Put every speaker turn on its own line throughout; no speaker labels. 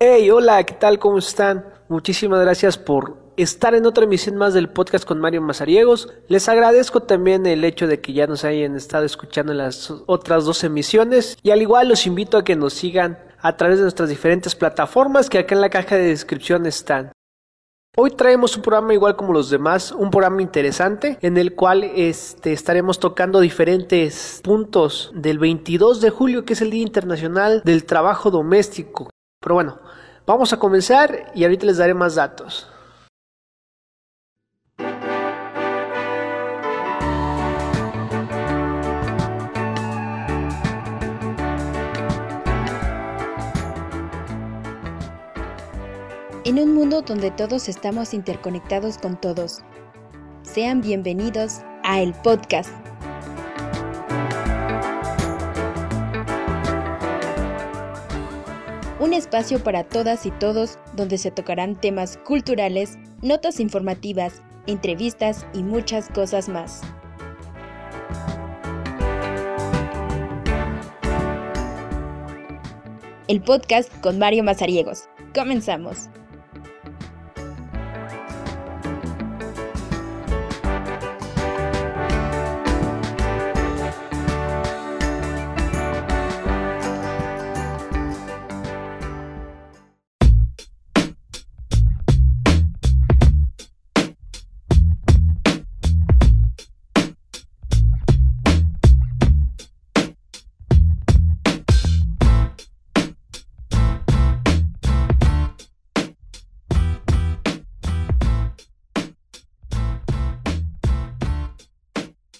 Hey, hola, ¿qué tal? ¿Cómo están? Muchísimas gracias por estar en otra emisión más del podcast con Mario Mazariegos. Les agradezco también el hecho de que ya nos hayan estado escuchando en las otras dos emisiones y al igual los invito a que nos sigan a través de nuestras diferentes plataformas que acá en la caja de descripción están. Hoy traemos un programa igual como los demás, un programa interesante en el cual este, estaremos tocando diferentes puntos del 22 de julio que es el Día Internacional del Trabajo Doméstico. Pero bueno, vamos a comenzar y ahorita les daré más datos.
En un mundo donde todos estamos interconectados con todos. Sean bienvenidos a el podcast. Un espacio para todas y todos donde se tocarán temas culturales, notas informativas, entrevistas y muchas cosas más. El podcast con Mario Mazariegos. Comenzamos.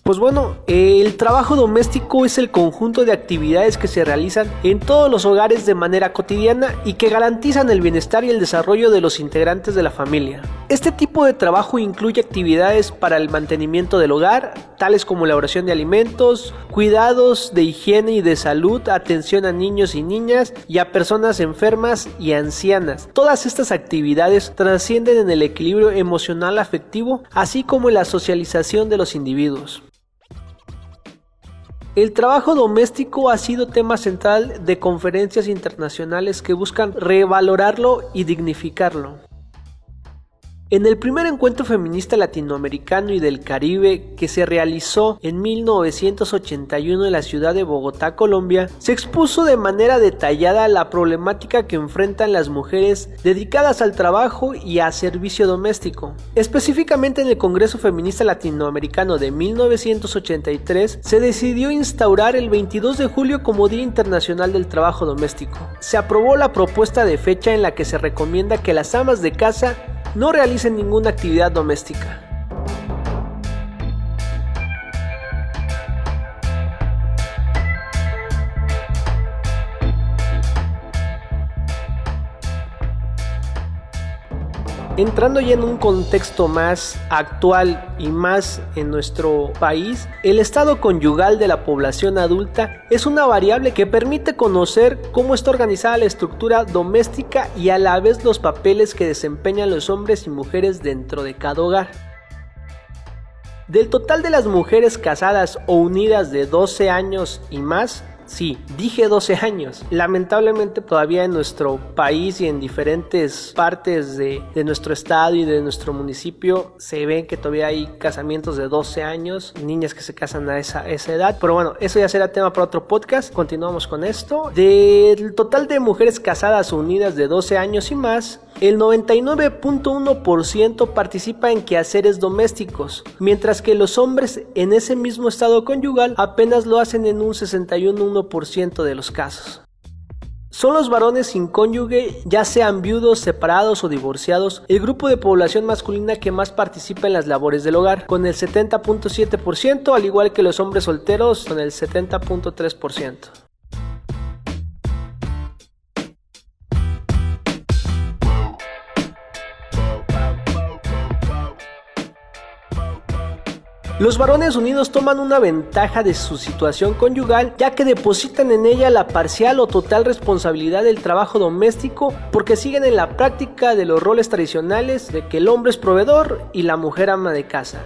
Pues bueno, el trabajo doméstico es el conjunto de actividades que se realizan en todos los hogares de manera cotidiana y que garantizan el bienestar y el desarrollo de los integrantes de la familia. Este tipo de trabajo incluye actividades para el mantenimiento del hogar, tales como elaboración de alimentos, cuidados de higiene y de salud, atención a niños y niñas y a personas enfermas y ancianas. Todas estas actividades trascienden en el equilibrio emocional afectivo, así como en la socialización de los individuos. El trabajo doméstico ha sido tema central de conferencias internacionales que buscan revalorarlo y dignificarlo. En el primer encuentro feminista latinoamericano y del Caribe que se realizó en 1981 en la ciudad de Bogotá, Colombia, se expuso de manera detallada la problemática que enfrentan las mujeres dedicadas al trabajo y a servicio doméstico. Específicamente en el Congreso Feminista Latinoamericano de 1983 se decidió instaurar el 22 de julio como Día Internacional del Trabajo Doméstico. Se aprobó la propuesta de fecha en la que se recomienda que las amas de casa no realicen ninguna actividad doméstica. Entrando ya en un contexto más actual y más en nuestro país, el estado conyugal de la población adulta es una variable que permite conocer cómo está organizada la estructura doméstica y a la vez los papeles que desempeñan los hombres y mujeres dentro de cada hogar. Del total de las mujeres casadas o unidas de 12 años y más, Sí, dije 12 años. Lamentablemente todavía en nuestro país y en diferentes partes de, nuestro estado y de nuestro municipio se ven que todavía hay casamientos de 12 años, niñas que se casan a esa, esa edad. Pero bueno, eso ya será tema para otro podcast. Continuamos con esto. Del total de mujeres casadas unidas de 12 años y más, el 99.1% participa en quehaceres domésticos, mientras que los hombres en ese mismo estado conyugal apenas lo hacen en un 61.1% de los casos. Son los varones sin cónyuge, ya sean viudos, separados o divorciados, el grupo de población masculina que más participa en las labores del hogar, con el 70.7%, al igual que los hombres solteros, con el 70.3%. Los varones unidos toman una ventaja de su situación conyugal ya que depositan en ella la parcial o total responsabilidad del trabajo doméstico porque siguen en la práctica de los roles tradicionales de que el hombre es proveedor y la mujer ama de casa.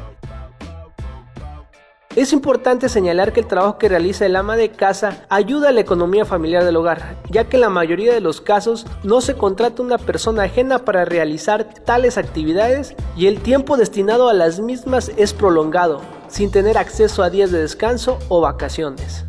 Es importante señalar que el trabajo que realiza el ama de casa ayuda a la economía familiar del hogar, ya que en la mayoría de los casos no se contrata una persona ajena para realizar tales actividades y el tiempo destinado a las mismas es prolongado, sin tener acceso a días de descanso o vacaciones.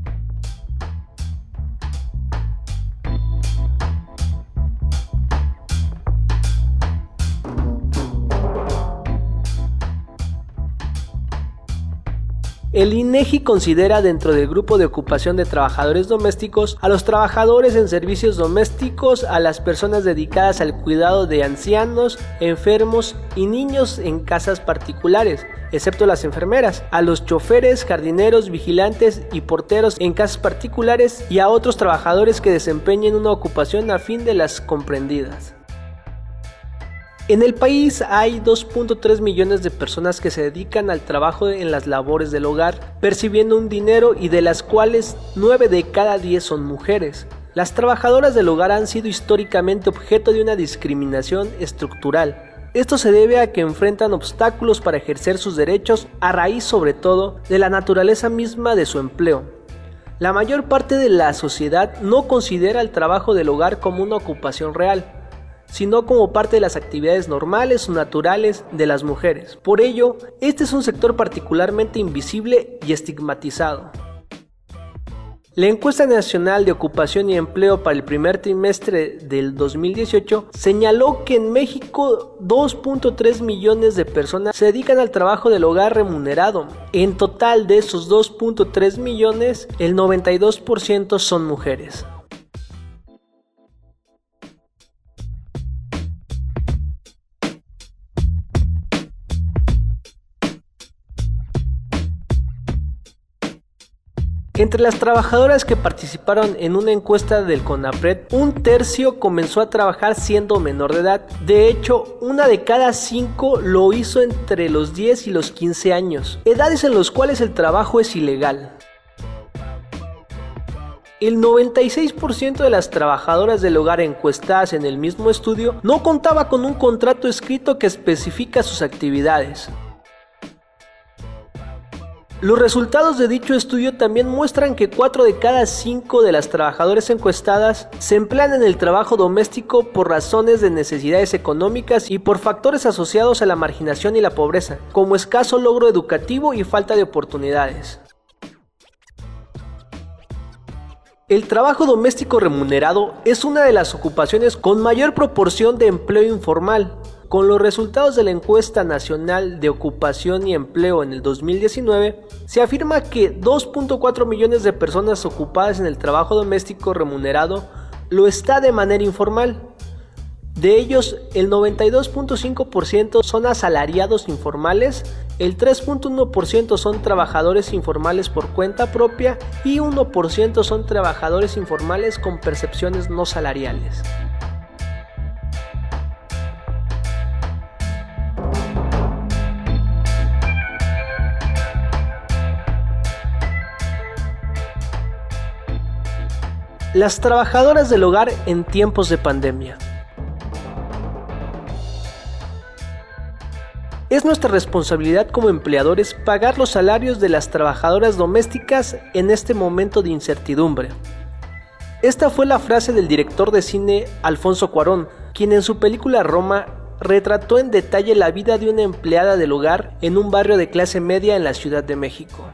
El INEGI considera dentro del grupo de ocupación de trabajadores domésticos a los trabajadores en servicios domésticos, a las personas dedicadas al cuidado de ancianos, enfermos y niños en casas particulares, excepto las enfermeras, a los choferes, jardineros, vigilantes y porteros en casas particulares y a otros trabajadores que desempeñen una ocupación a fin de las comprendidas. En el país hay 2.3 millones de personas que se dedican al trabajo en las labores del hogar, percibiendo un dinero y de las cuales 9 de cada 10 son mujeres. Las trabajadoras del hogar han sido históricamente objeto de una discriminación estructural. Esto se debe a que enfrentan obstáculos para ejercer sus derechos a raíz sobre todo de la naturaleza misma de su empleo. La mayor parte de la sociedad no considera el trabajo del hogar como una ocupación real, sino como parte de las actividades normales o naturales de las mujeres. Por ello, este es un sector particularmente invisible y estigmatizado. La encuesta nacional de ocupación y empleo para el primer trimestre del 2018 señaló que en México 2.3 millones de personas se dedican al trabajo del hogar remunerado. En total de esos 2.3 millones, el 92% son mujeres. Entre las trabajadoras que participaron en una encuesta del CONAPRED, un tercio comenzó a trabajar siendo menor de edad. De hecho, una de cada cinco lo hizo entre los 10 y los 15 años, edades en las cuales el trabajo es ilegal. El 96% de las trabajadoras del hogar encuestadas en el mismo estudio no contaba con un contrato escrito que especifica sus actividades. Los resultados de dicho estudio también muestran que 4 de cada 5 de las trabajadoras encuestadas se emplean en el trabajo doméstico por razones de necesidades económicas y por factores asociados a la marginación y la pobreza, como escaso logro educativo y falta de oportunidades. El trabajo doméstico remunerado es una de las ocupaciones con mayor proporción de empleo informal, con los resultados de la encuesta nacional de ocupación y empleo en el 2019, se afirma que 2.4 millones de personas ocupadas en el trabajo doméstico remunerado lo está de manera informal. De ellos, el 92.5% son asalariados informales, el 3.1% son trabajadores informales por cuenta propia y 1% son trabajadores informales con percepciones no salariales. Las trabajadoras del hogar en tiempos de pandemia. Es nuestra responsabilidad como empleadores pagar los salarios de las trabajadoras domésticas en este momento de incertidumbre. Esta fue la frase del director de cine Alfonso Cuarón, quien en su película Roma retrató en detalle la vida de una empleada del hogar en un barrio de clase media en la Ciudad de México.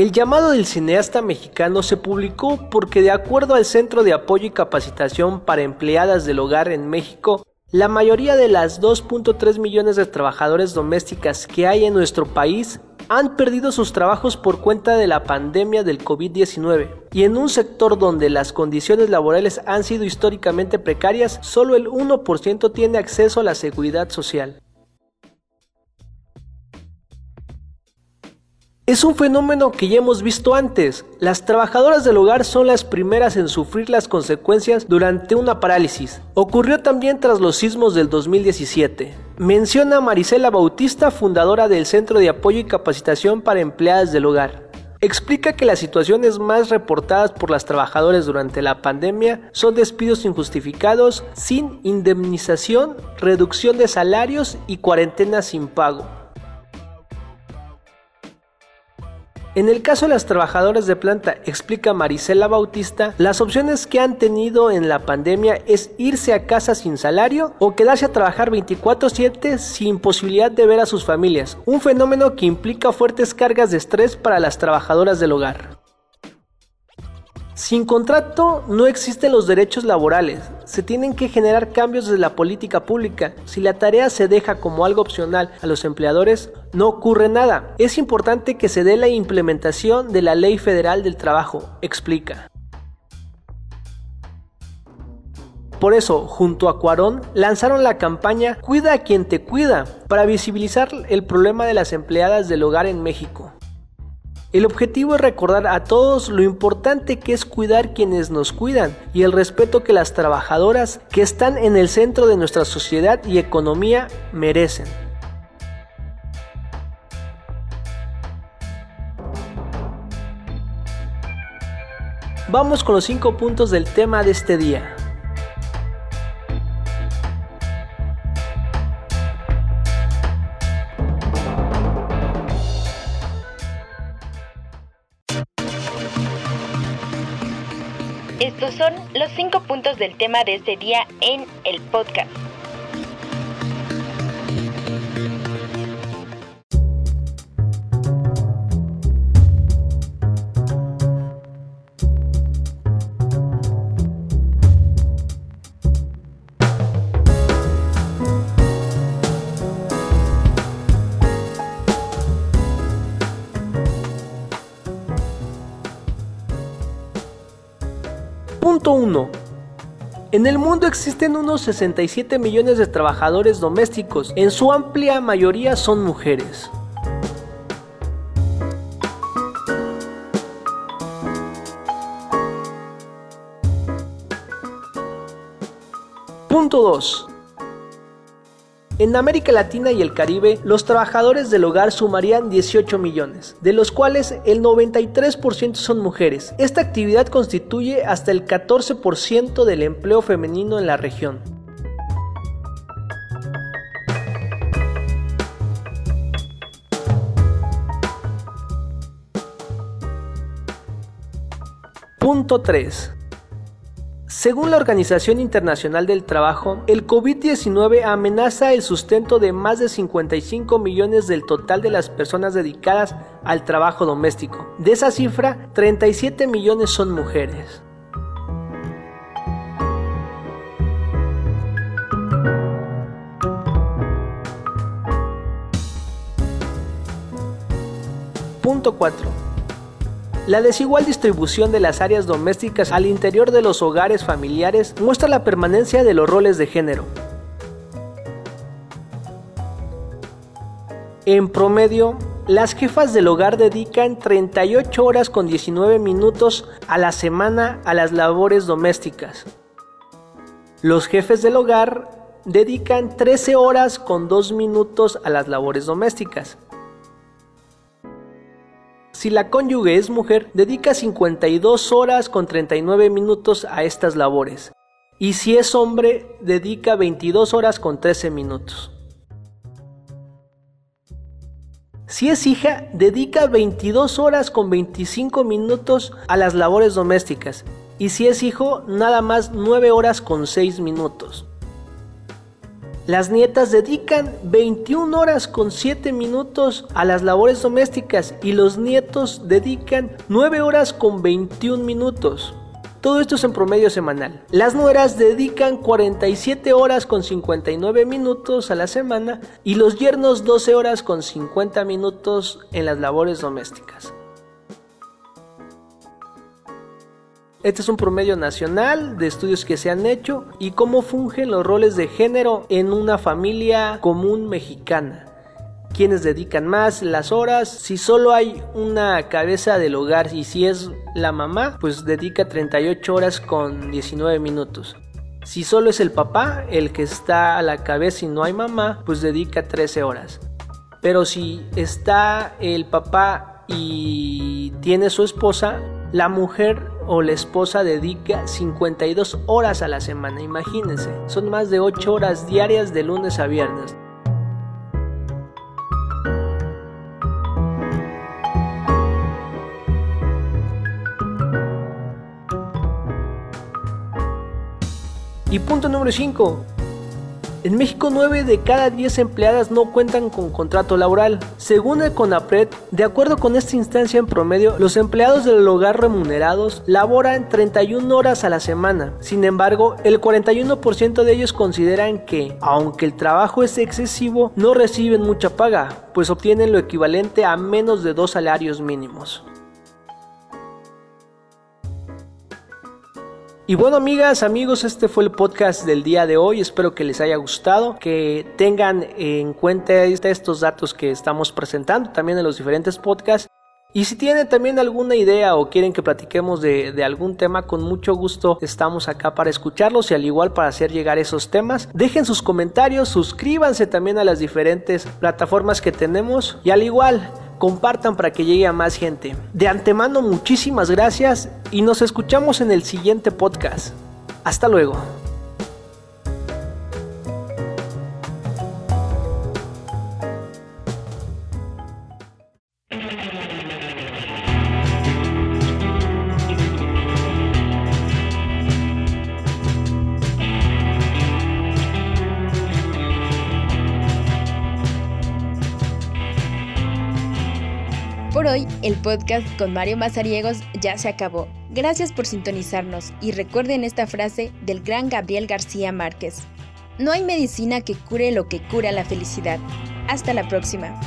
El llamado del cineasta mexicano se publicó porque de acuerdo al Centro de Apoyo y Capacitación para Empleadas del Hogar en México, la mayoría de las 2.3 millones de trabajadoras domésticas que hay en nuestro país han perdido sus trabajos por cuenta de la pandemia del COVID-19 y en un sector donde las condiciones laborales han sido históricamente precarias, solo el 1% tiene acceso a la seguridad social. Es un fenómeno que ya hemos visto antes. Las trabajadoras del hogar son las primeras en sufrir las consecuencias durante una parálisis. Ocurrió también tras los sismos del 2017. Menciona Marisela Bautista, fundadora del Centro de Apoyo y Capacitación para Empleadas del Hogar. Explica que las situaciones más reportadas por las trabajadoras durante la pandemia son despidos injustificados, sin indemnización, reducción de salarios y cuarentena sin pago. En el caso de las trabajadoras de planta, explica Marisela Bautista, las opciones que han tenido en la pandemia es irse a casa sin salario o quedarse a trabajar 24/7 sin posibilidad de ver a sus familias, un fenómeno que implica fuertes cargas de estrés para las trabajadoras del hogar. Sin contrato no existen los derechos laborales, se tienen que generar cambios desde la política pública. Si la tarea se deja como algo opcional a los empleadores, no ocurre nada. Es importante que se dé la implementación de la Ley Federal del Trabajo, explica. Por eso, junto a Cuarón, lanzaron la campaña Cuida a quien te cuida para visibilizar el problema de las empleadas del hogar en México. El objetivo es recordar a todos lo importante que es cuidar quienes nos cuidan y el respeto que las trabajadoras que están en el centro de nuestra sociedad y economía merecen. Vamos con los cinco puntos del tema de este día.
Son los cinco puntos del tema de este día en el podcast.
Punto 1. En el mundo existen unos 67 millones de trabajadores domésticos, en su amplia mayoría son mujeres. Punto 2. En América Latina y el Caribe, los trabajadores del hogar sumarían 18 millones, de los cuales el 93% son mujeres. Esta actividad constituye hasta el 14% del empleo femenino en la región. Punto 3. Según la Organización Internacional del Trabajo, el COVID-19 amenaza el sustento de más de 55 millones del total de las personas dedicadas al trabajo doméstico. De esa cifra, 37 millones son mujeres. Punto 4. La desigual distribución de las áreas domésticas al interior de los hogares familiares muestra la permanencia de los roles de género. En promedio, las jefas del hogar dedican 38 horas con 19 minutos a la semana a las labores domésticas. Los jefes del hogar dedican 13 horas con 2 minutos a las labores domésticas. Si la cónyuge es mujer, dedica 52 horas con 39 minutos a estas labores. Y si es hombre, dedica 22 horas con 13 minutos. Si es hija, dedica 22 horas con 25 minutos a las labores domésticas. Y si es hijo, nada más 9 horas con 6 minutos. Las nietas dedican 21 horas con 7 minutos a las labores domésticas y los nietos dedican 9 horas con 21 minutos. Todo esto es en promedio semanal. Las nueras dedican 47 horas con 59 minutos a la semana y los yernos 12 horas con 50 minutos en las labores domésticas. Este es un promedio nacional de estudios que se han hecho y cómo fungen los roles de género en una familia común mexicana. Quienes dedican más las horas, si solo hay una cabeza del hogar y si es la mamá, pues dedica 38 horas con 19 minutos. Si solo es el papá el que está a la cabeza y no hay mamá, pues dedica 13 horas. Pero si está el papá y tiene su esposa, la mujer o la esposa dedica 52 horas a la semana, imagínense, son más de 8 horas diarias de lunes a viernes. Y punto número 5, en México 9 de cada 10 empleadas no cuentan con contrato laboral. Según el CONAPRED, de acuerdo con esta instancia en promedio, los empleados del hogar remunerados laboran 31 horas a la semana. Sin embargo, el 41% de ellos consideran que, aunque el trabajo es excesivo, no reciben mucha paga, pues obtienen lo equivalente a menos de dos salarios mínimos. Y bueno, amigas, amigos, este fue el podcast del día de hoy. Espero que les haya gustado, que tengan en cuenta estos datos que estamos presentando también en los diferentes podcasts. Y si tienen también alguna idea o quieren que platiquemos de, de, algún tema, con mucho gusto estamos acá para escucharlos y al igual para hacer llegar esos temas. Dejen sus comentarios, suscríbanse también a las diferentes plataformas que tenemos y al igual compartan para que llegue a más gente. De antemano muchísimas gracias y nos escuchamos en el siguiente podcast. Hasta luego.
Hoy, el podcast con Mario Mazariegos ya se acabó. Gracias por sintonizarnos y recuerden esta frase del gran Gabriel García Márquez. No hay medicina que cure lo que cura la felicidad. Hasta la próxima.